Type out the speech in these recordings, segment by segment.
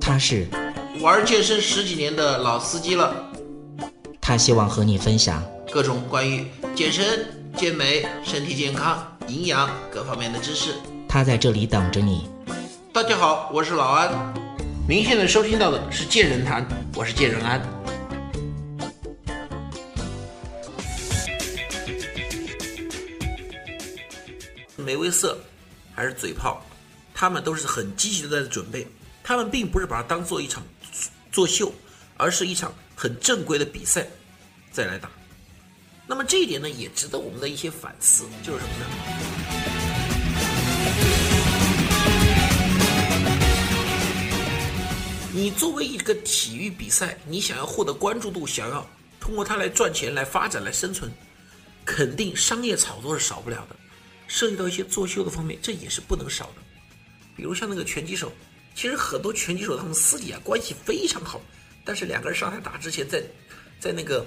他是玩健身十几年的老司机了，他希望和你分享各种关于健身、健美、身体健康、营养各方面的知识。他在这里等着你。大家好，我是老安。您现在收听到的是健人谈，我是健人安。梅威瑟还是嘴炮，他们都是很积极的在准备。他们并不是把它当做一场作秀，而是一场很正规的比赛再来打。那么这一点呢，也值得我们的一些反思，就是什么呢？你作为一个体育比赛，你想要获得关注度，想要通过它来赚钱、来发展、来生存，肯定商业炒作是少不了的。涉及到一些作秀的方面，这也是不能少的。比如像那个拳击手。其实很多拳击手他们私底下关系非常好，但是两个人上台打之前，在在那个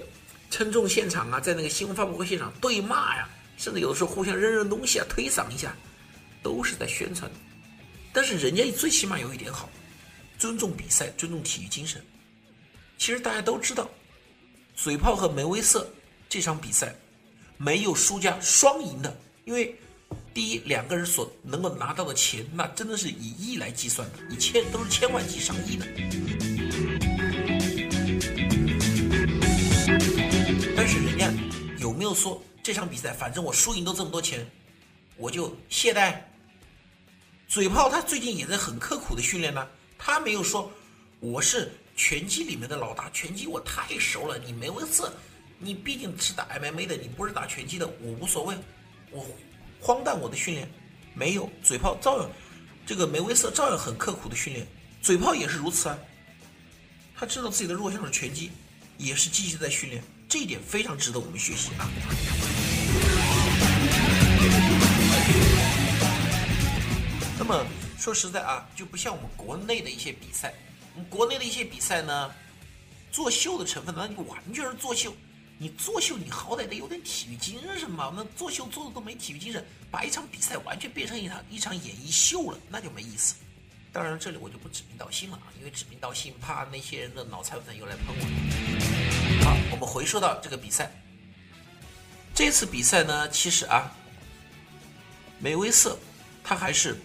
称重现场啊，在那个新闻发布会现场对骂呀，甚至有的时候互相扔扔东西啊，推搡一下，都是在宣传。但是人家最起码有一点好，尊重比赛，尊重体育精神。其实大家都知道，嘴炮和梅威瑟这场比赛没有输家，双赢的，因为。第一，两个人所能够拿到的钱，那真的是以亿来计算的，以千都是千万计上亿的。但是人家有没有说这场比赛，反正我输赢都这么多钱，我就懈怠？嘴炮他最近也在很刻苦的训练呢，他没有说我是拳击里面的老大，拳击我太熟了，你没文字，你毕竟是打 MMA 的，你不是打拳击的，我无所谓，我。荒诞我的训练，没有嘴炮照样，这个梅威瑟照样很刻苦的训练，嘴炮也是如此啊。他知道自己的弱项是拳击，也是积极在训练，这一点非常值得我们学习啊。那么说实在啊，就不像我们国内的一些比赛，我们国内的一些比赛呢，作秀的成分那就完全是作秀。你作秀，你好歹得有点体育精神嘛？那作秀做的都没体育精神，把一场比赛完全变成一场一场演艺秀了，那就没意思。当然，这里我就不指名道姓了啊，因为指名道姓怕那些人的脑残粉又来喷我。好，我们回说到这个比赛，这次比赛呢，其实啊，梅威瑟他还是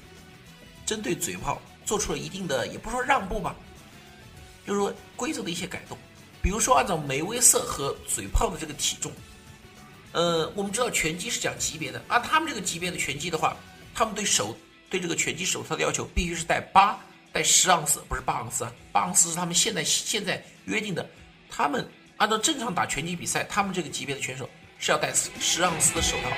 针对嘴炮做出了一定的，也不说让步吧，就是说规则的一些改动。比如说，按照梅威瑟和嘴炮的这个体重，呃，我们知道拳击是讲级别的，按他们这个级别的拳击的话，他们对手对这个拳击手套的要求必须是带八带十盎司，不是八盎司啊，八盎司是他们现在现在约定的。他们按照正常打拳击比赛，他们这个级别的拳手是要带十盎司的手套。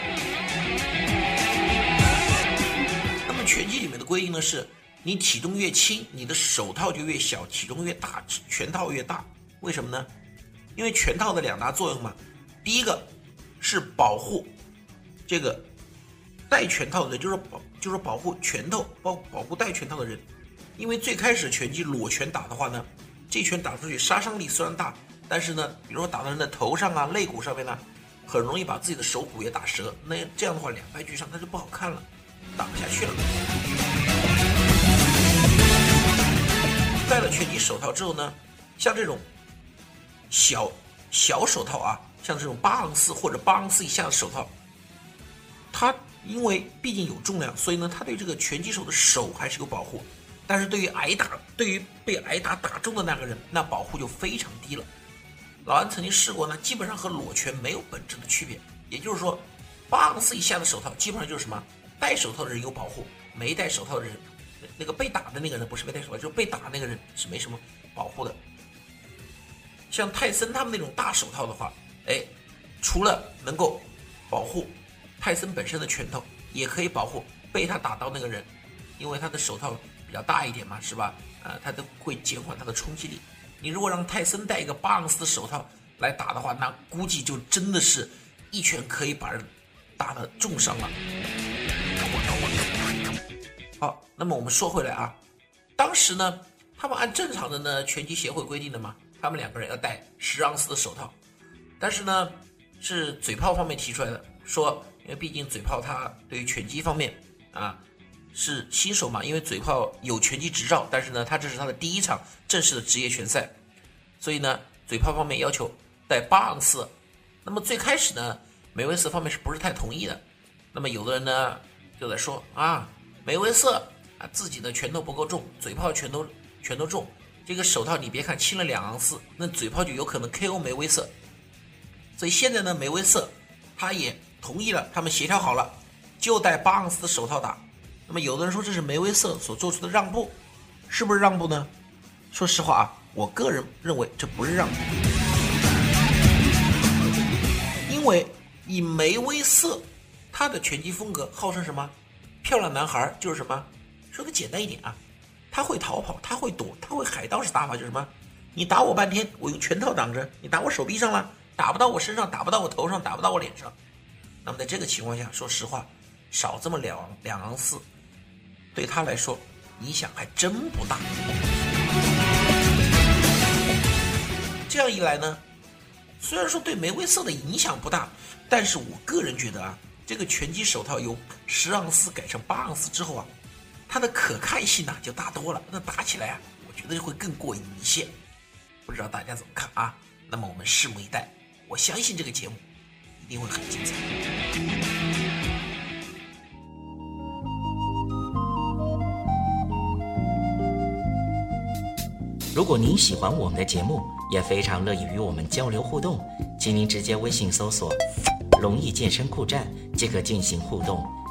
那么拳击里面的规定呢是，你体重越轻，你的手套就越小；体重越大，拳套越大。为什么呢？因为拳套的两大作用嘛。第一个是保护这个戴拳套的，就是保，就是保护拳头，保保护戴拳套的人。因为最开始拳击裸拳打的话呢，这拳打出去杀伤力虽然大，但是呢，比如说打到人的头上啊、肋骨上面呢，很容易把自己的手骨也打折。那这样的话两败俱伤，那就不好看了，打不下去了。戴了拳击手套之后呢，像这种。小小手套啊，像这种八盎司或者八盎司以下的手套，它因为毕竟有重量，所以呢，它对这个拳击手的手还是有保护。但是对于挨打，对于被挨打打中的那个人，那保护就非常低了。老安曾经试过呢，基本上和裸拳没有本质的区别。也就是说，八盎司以下的手套基本上就是什么，戴手套的人有保护，没戴手套的人，那个被打的那个人不是没戴手套，就是被打那个人是没什么保护的。像泰森他们那种大手套的话，哎，除了能够保护泰森本身的拳头，也可以保护被他打到那个人，因为他的手套比较大一点嘛，是吧？啊，他都会减缓他的冲击力。你如果让泰森戴一个八盎司的手套来打的话，那估计就真的是一拳可以把人打的重伤了。好，那么我们说回来啊，当时呢，他们按正常的呢拳击协会规定的嘛。他们两个人要戴十盎司的手套，但是呢，是嘴炮方面提出来的，说因为毕竟嘴炮他对于拳击方面啊是新手嘛，因为嘴炮有拳击执照，但是呢，他这是他的第一场正式的职业拳赛，所以呢，嘴炮方面要求带八盎司。那么最开始呢，梅威瑟方面是不是太同意的？那么有的人呢就在说啊，梅威瑟啊自己的拳头不够重，嘴炮拳头拳头重，这个手套你别看轻了两盎司，那嘴炮就有可能 KO 梅威瑟。所以现在呢，梅威瑟他也同意了，他们协调好了，就带八盎司的手套打。那么有的人说这是梅威瑟所做出的让步，是不是让步呢？说实话啊，我个人认为这不是让步，因为以梅威瑟他的拳击风格号称什么？漂亮男孩就是什么？说个简单一点啊，他会逃跑，他会躲，他会海盗式打法，就是什么？你打我半天，我用拳套挡着，你打我手臂上了，打不到我身上，打不到我头上，打不到我脸上。那么在这个情况下，说实话，少这么两两盎司。对他来说，影响还真不大。这样一来呢，虽然说对梅威瑟的影响不大，但是我个人觉得啊，这个拳击手套由十盎司改成八盎司之后啊，它的可看性呢就大多了。那打起来啊，我觉得会更过瘾一些。不知道大家怎么看啊？那么我们拭目以待。我相信这个节目一定会很精彩。如果您喜欢我们的节目，也非常乐意与我们交流互动，请您直接微信搜索“龙易健身酷站”即可进行互动。